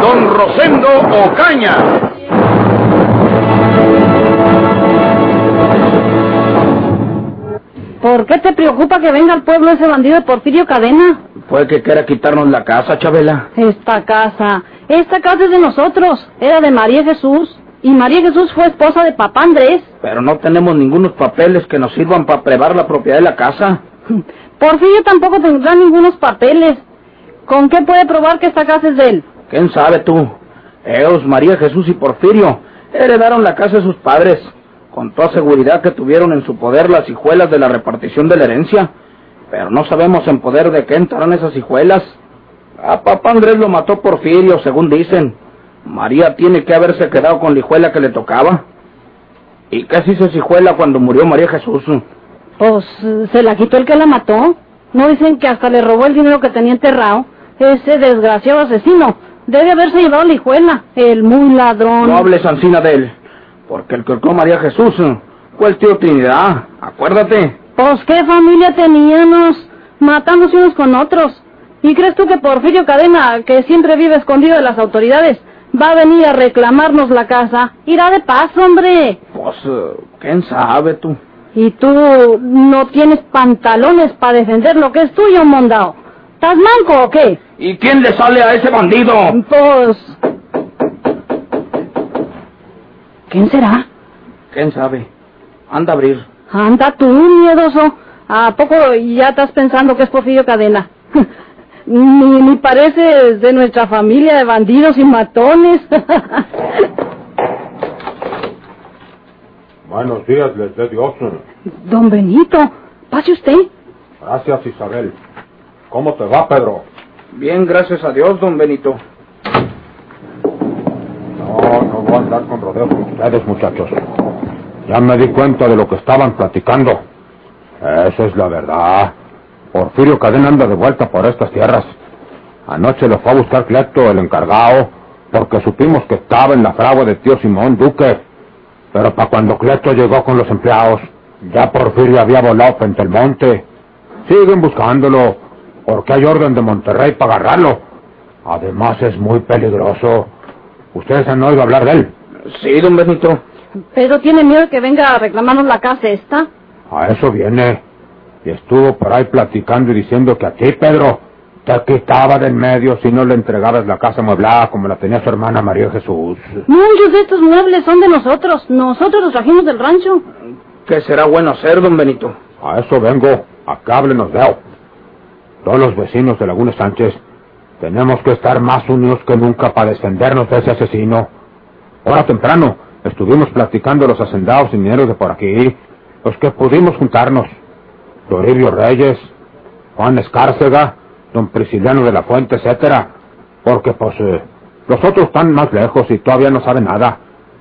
Don Rosendo Ocaña. ¿Por qué te preocupa que venga al pueblo ese bandido de Porfirio Cadena? Puede que quiera quitarnos la casa, Chabela. Esta casa, esta casa es de nosotros, era de María Jesús. Y María Jesús fue esposa de papá Andrés. Pero no tenemos ningunos papeles que nos sirvan para prevar la propiedad de la casa. Porfirio tampoco tendrá ningunos papeles. ¿Con qué puede probar que esta casa es de él? ¿Quién sabe tú? Ellos, María Jesús y Porfirio, heredaron la casa de sus padres. Con toda seguridad que tuvieron en su poder las hijuelas de la repartición de la herencia. Pero no sabemos en poder de qué entraron esas hijuelas. A papá Andrés lo mató Porfirio, según dicen. María tiene que haberse quedado con la hijuela que le tocaba. ¿Y qué se hizo hijuela cuando murió María Jesús? Pues se la quitó el que la mató. ¿No dicen que hasta le robó el dinero que tenía enterrado? Ese desgraciado asesino debe haberse llevado la hijuela, el muy ladrón. No hables, Ancina, de él. Porque el que a María Jesús fue el tío Trinidad. Acuérdate. Pues qué familia teníamos, matándose unos con otros. ¿Y crees tú que Porfirio Cadena, que siempre vive escondido de las autoridades, va a venir a reclamarnos la casa? Irá de paz, hombre. Pues, ¿quién sabe tú? ¿Y tú no tienes pantalones para defender lo que es tuyo, mondao? ¿Estás manco o qué? ¿Y quién le sale a ese bandido? Pues... ¿Quién será? ¿Quién sabe? Anda a abrir. Anda tú, miedoso. ¿A poco ya estás pensando que es Porfirio Cadena? ni, ni pareces de nuestra familia de bandidos y matones. Buenos días, les dé Dios. Don Benito, pase usted. Gracias, Isabel. ¿Cómo te va, Pedro? Bien, gracias a Dios, don Benito. No, no voy a andar con rodeos con ustedes, muchachos. Ya me di cuenta de lo que estaban platicando. Esa es la verdad. Porfirio Cadena anda de vuelta por estas tierras. Anoche lo fue a buscar Cleto, el encargado, porque supimos que estaba en la fragua de tío Simón Duque. Pero para cuando Cleto llegó con los empleados, ya Porfirio había volado frente al monte. Siguen buscándolo, porque hay orden de Monterrey para agarrarlo. Además es muy peligroso. ¿Ustedes han oído hablar de él? Sí, don Benito. Pedro tiene miedo de que venga a reclamarnos la casa esta. A eso viene. Y estuvo por ahí platicando y diciendo que a ti, Pedro, te quitaba del medio si no le entregabas la casa mueblada como la tenía su hermana María Jesús. Muchos de estos muebles son de nosotros. Nosotros los trajimos del rancho. ¿Qué será bueno hacer, don Benito? A eso vengo. Acá háblenos de Todos los vecinos de Laguna Sánchez tenemos que estar más unidos que nunca para defendernos de ese asesino. Ahora temprano estuvimos platicando los hacendados y mineros de por aquí, los que pudimos juntarnos. Toribio Reyes, Juan Escárcega, don Prisciliano de la Fuente, etcétera. Porque pues eh, los otros están más lejos y todavía no saben nada.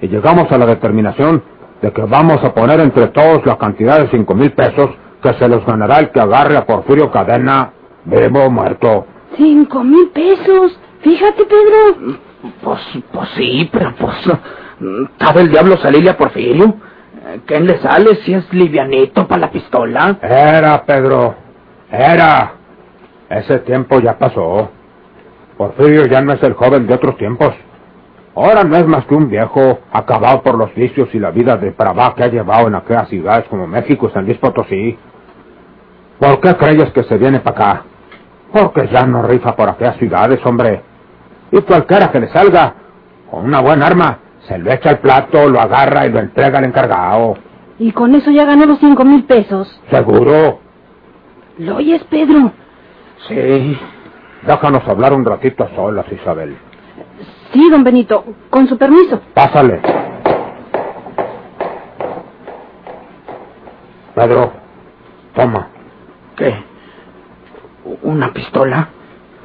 Y llegamos a la determinación de que vamos a poner entre todos la cantidad de cinco mil pesos que se los ganará el que agarre a Porfirio Cadena vivo o muerto. Cinco mil pesos. Fíjate, Pedro. Pues, pues sí, pero pues... ¿Sabe el diablo salirle a Porfirio? ¿Quién le sale si es livianito para la pistola? Era, Pedro. Era. Ese tiempo ya pasó. Porfirio ya no es el joven de otros tiempos. Ahora no es más que un viejo acabado por los vicios y la vida de pravá que ha llevado en aquellas ciudades como México y San Luis Potosí. ¿Por qué crees que se viene para acá? Porque ya no rifa por aquellas ciudades, hombre. Y cualquiera que le salga con una buena arma, se lo echa al plato, lo agarra y lo entrega al encargado. ¿Y con eso ya ganó los cinco mil pesos? ¿Seguro? ¿Lo oyes, Pedro? Sí. Déjanos hablar un ratito a solas, Isabel. Sí, don Benito. Con su permiso. Pásale. Pedro, toma. ¿Qué? ¿Una pistola?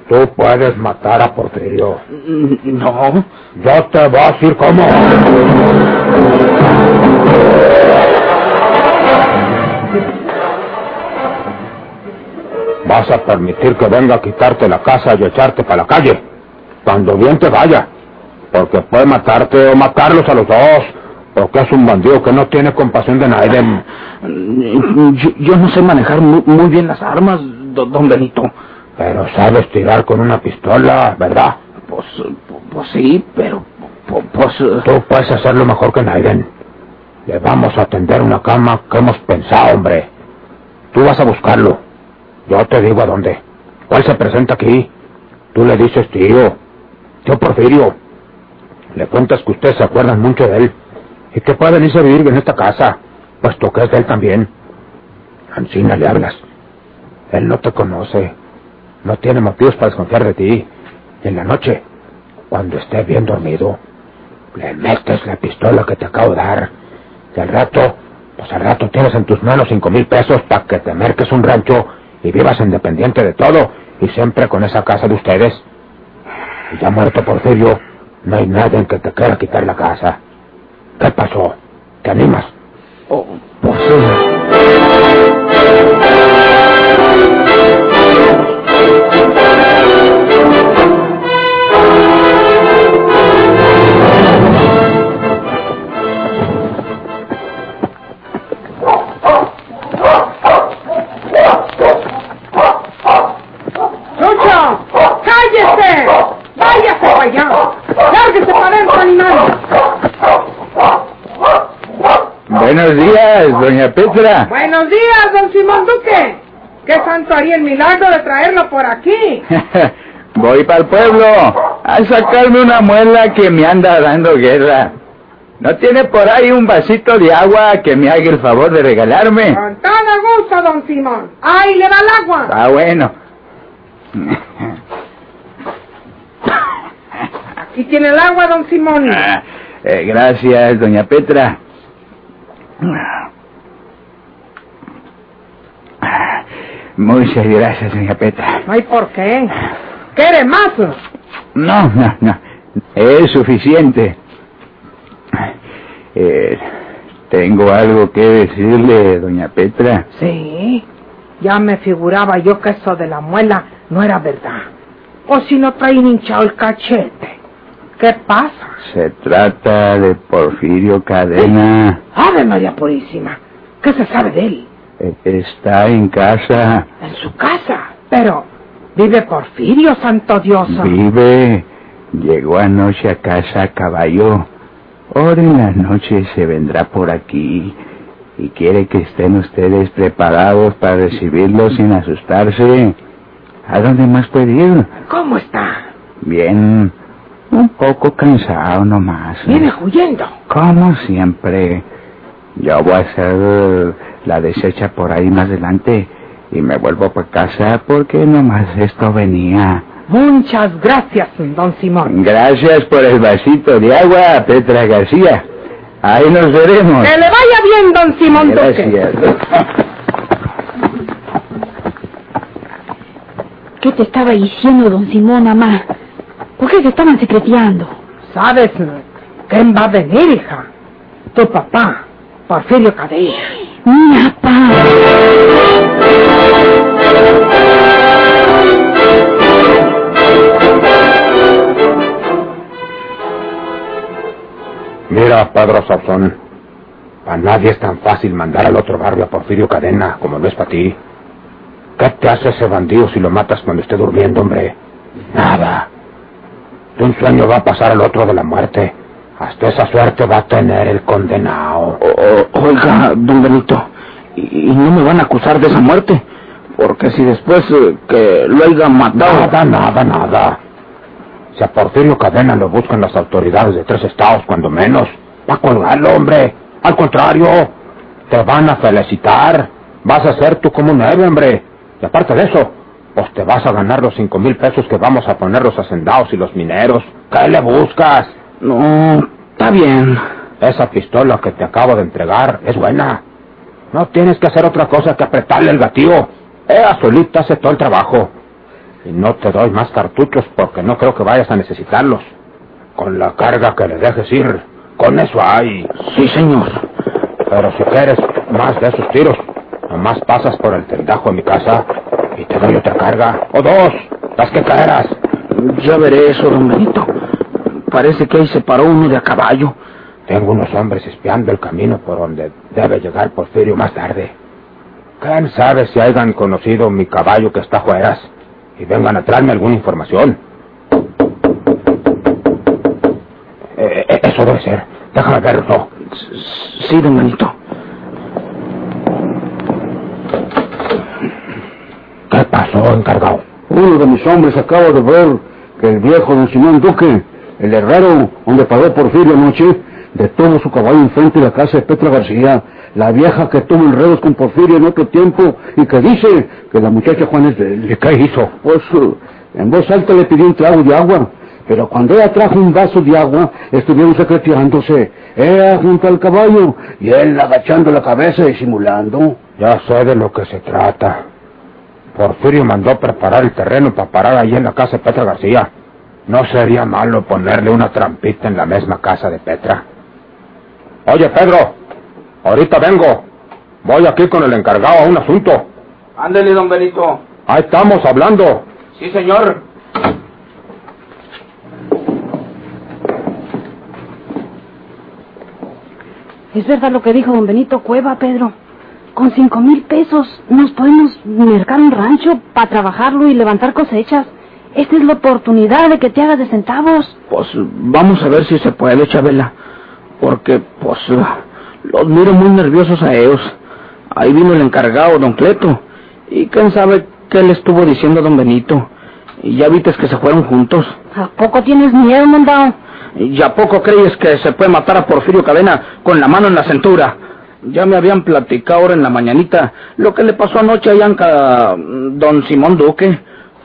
Tú puedes matar a Porfirio. No. Yo te voy a decir cómo. Vas a permitir que venga a quitarte la casa y echarte para la calle. Cuando bien te vaya. Porque puede matarte o matarlos a los dos. Porque es un bandido que no tiene compasión de nadie. Yo, yo no sé manejar muy, muy bien las armas, don Benito. Pero sabes tirar con una pistola, ¿verdad? Pues, pues sí, pero... pu- Pues... eh, Tú puedes hacerlo mejor que Naiden. Le vamos a tender una cama que hemos pensado, hombre. Tú vas a buscarlo. Yo te digo a dónde. ¿Cuál se presenta aquí? Tú le dices, tío. Tío Porfirio. Le cuentas que ustedes se acuerdan mucho de él. Y que puede venirse a vivir en esta casa. Puesto que es de él también. Ancina le hablas. Él no te conoce. No tiene motivos para desconfiar de ti. Y en la noche, cuando esté bien dormido, le metes la pistola que te acabo de dar. Y al rato, pues al rato tienes en tus manos cinco mil pesos para que te merques un rancho y vivas independiente de todo y siempre con esa casa de ustedes. Y ya muerto Porfirio, no hay nadie que te quiera quitar la casa. ¿Qué pasó? ¿Te animas? oh, pues sí. Buenos días, doña Petra. Buenos días, don Simón Duque. ¿Qué santo haría el milagro de traerlo por aquí? Voy para el pueblo a sacarme una muela que me anda dando guerra. ¿No tiene por ahí un vasito de agua que me haga el favor de regalarme? Con todo gusto, don Simón. ¡Ahí le va el agua! Ah, bueno. Aquí tiene el agua, don Simón. Ah, eh, gracias, doña Petra. Muchas gracias, doña Petra. No hay por qué. ¿Quiere más? No, no, no. Es suficiente. Eh, tengo algo que decirle, doña Petra. Sí. Ya me figuraba yo que eso de la muela no era verdad. O si no traen hinchado el cachete. ¿Qué pasa? Se trata de Porfirio Cadena. ¡Ave María Purísima! ¿Qué se sabe de él? Eh, Está en casa. En su casa. Pero, ¿vive Porfirio, santo Dios? Vive. Llegó anoche a casa a caballo. Ahora en la noche se vendrá por aquí. Y quiere que estén ustedes preparados para recibirlo sin asustarse. ¿A dónde más puede ir? ¿Cómo está? Bien. Un poco cansado nomás. Viene huyendo. Como siempre. Yo voy a hacer la deshecha por ahí más adelante. Y me vuelvo para casa porque nomás esto venía. Muchas gracias, don Simón. Gracias por el vasito de agua, Petra García. Ahí nos veremos. Que le vaya bien, don Simón Duque. Gracias. ¿Qué te estaba diciendo, don Simón, mamá? ¿Por qué se estaban secreteando? ¿Sabes quién va a venir, hija? Tu papá, Porfirio Cadena. Mi papá. Mira, Pedro Sauzón, para nadie es tan fácil mandar al otro barrio a Porfirio Cadena como lo es para ti. ¿Qué te hace ese bandido si lo matas cuando esté durmiendo, hombre? Nada. De un sueño va a pasar al otro de la muerte. Hasta esa suerte va a tener el condenado. O- oiga, don Benito, ¿y, y no me van a acusar de esa muerte? Porque si después eh, que lo hayan matado... Nada, nada, nada. Si a Porfirio Cadena lo buscan las autoridades de tres estados, cuando menos, va a colgarlo, hombre. Al contrario, te van a felicitar. Vas a ser tú como un héroe, hombre. Y aparte de eso, pues te vas a ganar los cinco mil pesos que vamos a poner los hacendados y los mineros. ¿Qué le buscas? No, está bien. Esa pistola que te acabo de entregar es buena. No tienes que hacer otra cosa que apretarle el gatillo. Ella solita hace todo el trabajo. Y no te doy más cartuchos porque no creo que vayas a necesitarlos. Con la carga que le dejes ir, con eso hay. Sí, señor. Pero si quieres más de esos tiros, nomás pasas por el tendajo de mi casa y te doy otra carga. O dos, las que quieras. Ya veré eso, don Benito. Parece que ahí se paró uno de a caballo. Tengo unos hombres espiando el camino por donde debe llegar Porfirio más tarde. ¿Quién sabe si hayan conocido mi caballo que está fuera y vengan a traerme alguna información? Eh, eh, eso debe ser. Déjame verlo. Sí, don Benito. ¿Qué pasó, encargado? Uno de mis hombres acaba de ver que el viejo don Simón Duque, el herrero donde pagó Porfirio anoche, detuvo su caballo enfrente de la casa de Petra García, la vieja que tuvo enredos con Porfirio en otro tiempo y que dice que la muchacha Juan es de él. ¿Y qué hizo? Pues eh, en voz alta le pidió un trago de agua, pero cuando ella trajo un vaso de agua, estuvieron secreteándose, ella junto al caballo y él agachando la cabeza y simulando. Ya sé de lo que se trata. Porfirio mandó preparar el terreno para parar ahí en la casa de Petra García. No sería malo ponerle una trampita en la misma casa de Petra. Oye, Pedro, ahorita vengo. Voy aquí con el encargado a un asunto. Ándele, don Benito. Ahí estamos hablando. Sí, señor. Es verdad lo que dijo don Benito Cueva, Pedro. Con cinco mil pesos nos podemos mercar un rancho para trabajarlo y levantar cosechas. Esta es la oportunidad de que te hagas de centavos. Pues vamos a ver si se puede, Chabela. Porque, pues, los miro muy nerviosos a ellos. Ahí vino el encargado, don Cleto. Y quién sabe qué le estuvo diciendo don Benito. Y ya viste que se fueron juntos. ¿A poco tienes miedo, mandado? ¿Y a poco crees que se puede matar a Porfirio Cadena con la mano en la cintura? Ya me habían platicado ahora en la mañanita lo que le pasó anoche a Yanka, don Simón Duque.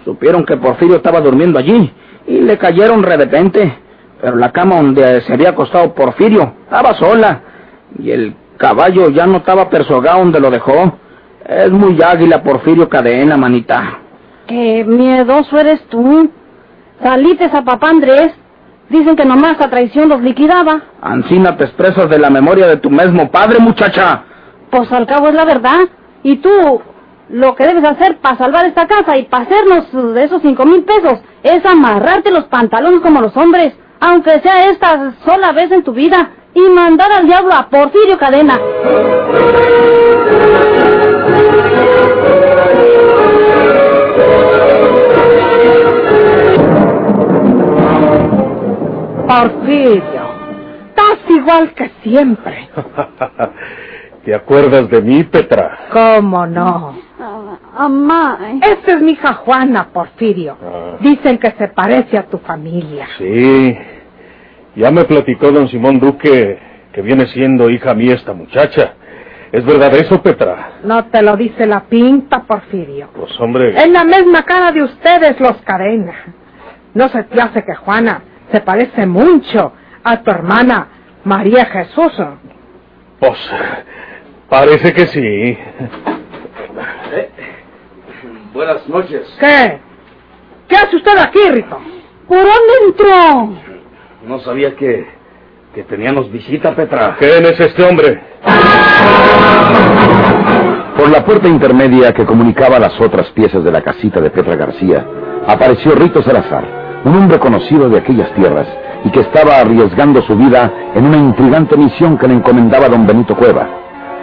Supieron que Porfirio estaba durmiendo allí y le cayeron de repente. Pero la cama donde se había acostado Porfirio estaba sola y el caballo ya no estaba persogado donde lo dejó. Es muy águila Porfirio Cadena, manita. Qué miedoso eres tú. Salites a papá Andrés. Dicen que nomás a traición los liquidaba. Ancina te expresas de la memoria de tu mismo padre, muchacha. Pues al cabo es la verdad. Y tú, lo que debes hacer para salvar esta casa y para hacernos de esos cinco mil pesos es amarrarte los pantalones como los hombres, aunque sea esta sola vez en tu vida, y mandar al diablo a Porfirio Cadena. Porfirio, estás igual que siempre. ¿Te acuerdas de mí, Petra? ¿Cómo no? Amá. Esta es mi hija Juana, Porfirio. Ah. Dicen que se parece a tu familia. Sí. Ya me platicó don Simón Duque que viene siendo hija mía esta muchacha. ¿Es verdad eso, Petra? No te lo dice la pinta, Porfirio. Pues hombre, Es la misma cara de ustedes, los cadena. No se te hace que Juana se parece mucho a tu hermana María Jesús. pues parece que sí. Buenas noches. ¿Qué? ¿Qué hace usted aquí, Rito? ¿Por dónde entró? No sabía que, que teníamos visita, Petra. ¿Quién es este hombre? Por la puerta intermedia que comunicaba las otras piezas de la casita de Petra García, apareció Rito Salazar, un hombre conocido de aquellas tierras y que estaba arriesgando su vida en una intrigante misión que le encomendaba don Benito Cueva.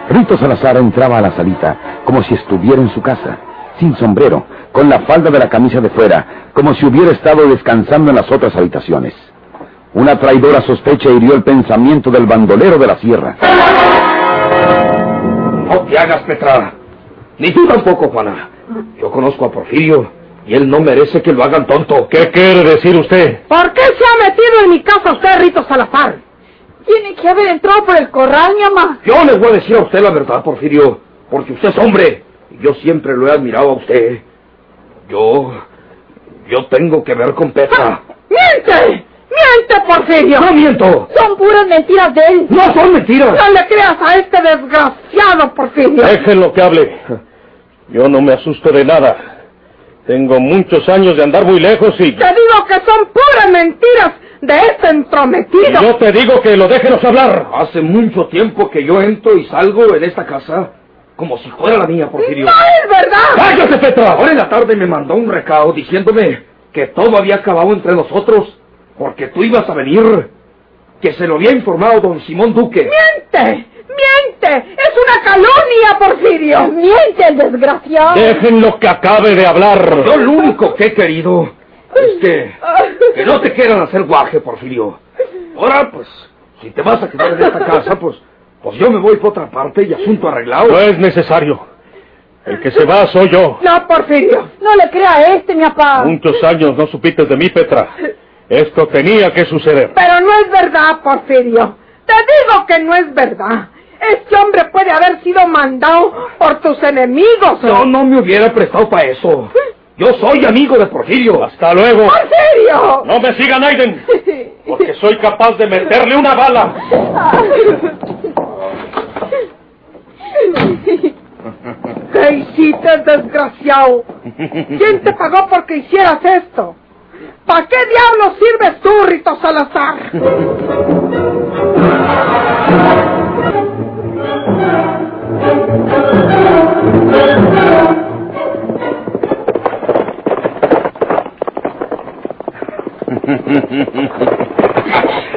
Rito Salazar entraba a la salita como si estuviera en su casa, sin sombrero, con la falda de la camisa de fuera, como si hubiera estado descansando en las otras habitaciones. Una traidora sospecha hirió el pensamiento del bandolero de la sierra. No te hagas, Petra. Ni tú tampoco, Juana. Yo conozco a Porfirio y él no merece que lo hagan tonto. ¿Qué quiere decir usted? ¿Por qué se ha metido en mi casa usted, Rito Salazar? Tiene que haber entrado por el corral, mi mamá. Yo le voy a decir a usted la verdad, Porfirio, porque usted es hombre y yo siempre lo he admirado a usted. Yo... yo tengo que ver con Petra. ¡Miente! ¡Miente, Porfirio! ¡No miento! Son puras mentiras de él. ¡No son mentiras! No le creas a este desgraciado, Porfirio. Déjenlo que hable. Yo no me asusto de nada. Tengo muchos años de andar muy lejos y... Te digo que son puras mentiras de este entrometido. Yo te digo que lo déjenos hablar. Hace mucho tiempo que yo entro y salgo en esta casa como si fuera la mía, Porfirio. ¡No es verdad! ¡Cállate, Petra! Ahora en la tarde me mandó un recado diciéndome que todo había acabado entre nosotros porque tú ibas a venir, que se lo había informado don Simón Duque. ¡Miente! ¡Miente! ¡Es Porfirio! Miente el desgraciado. Déjenlo que acabe de hablar. Yo lo único que he querido es que, que no te quieran hacer guaje, Porfirio. Ahora, pues, si te vas a quedar en esta casa, pues, pues yo me voy por otra parte y asunto arreglado. No es necesario. El que se va soy yo. No, Porfirio. No le crea a este, mi papá. Muchos años no supiste de mí, Petra. Esto tenía que suceder. Pero no es verdad, Porfirio. Te digo que no es verdad. Este hombre puede haber sido mandado por tus enemigos. Yo no me hubiera prestado para eso. Yo soy amigo de Porfirio. Hasta luego. ¡Porfirio! No me sigan, Aiden. Porque soy capaz de meterle una bala. ¿Qué hiciste, desgraciado? ¿Quién te pagó porque hicieras esto? ¿Para qué diablos sirves tú, Rito Salazar?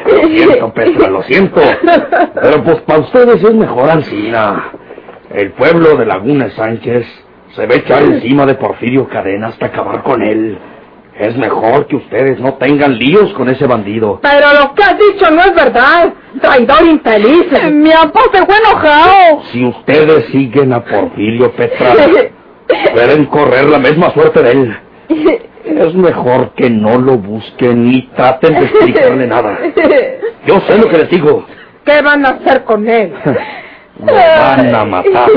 Lo siento, Petra, lo siento. Pero pues para ustedes es mejor Alcina. El pueblo de Laguna Sánchez se ve echar encima de Porfirio Cadena hasta acabar con él. Es mejor que ustedes no tengan líos con ese bandido. Pero lo que has dicho no es verdad. Traidor infeliz. Mi papá se fue enojado. Si ustedes siguen a Porfirio Petra, pueden correr la misma suerte de él. Es mejor que no lo busquen ni traten de explicarle nada. Yo sé lo que les digo. ¿Qué van a hacer con él? Lo van a matar.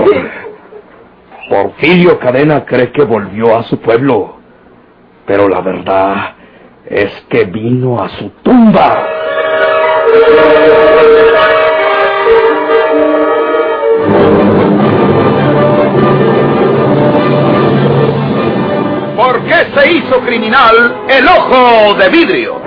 Porfirio Cadena cree que volvió a su pueblo. Pero la verdad es que vino a su tumba. ¿Por qué se hizo criminal el ojo de vidrio?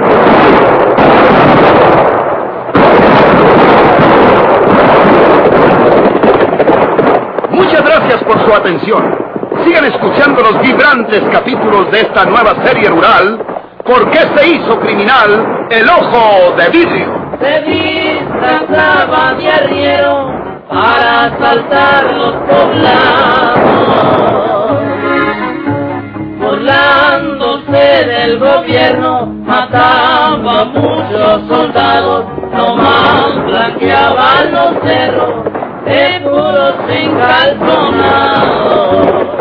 Muchas gracias por su atención. Sigan escuchando los vibrantes capítulos de esta nueva serie rural. ¿Por qué se hizo criminal el ojo de vidrio? Se disfrazaba de arriero para asaltar los poblados. Burlándose del gobierno, mataba a muchos soldados, nomás blanqueaban los cerros de puros encalzonados.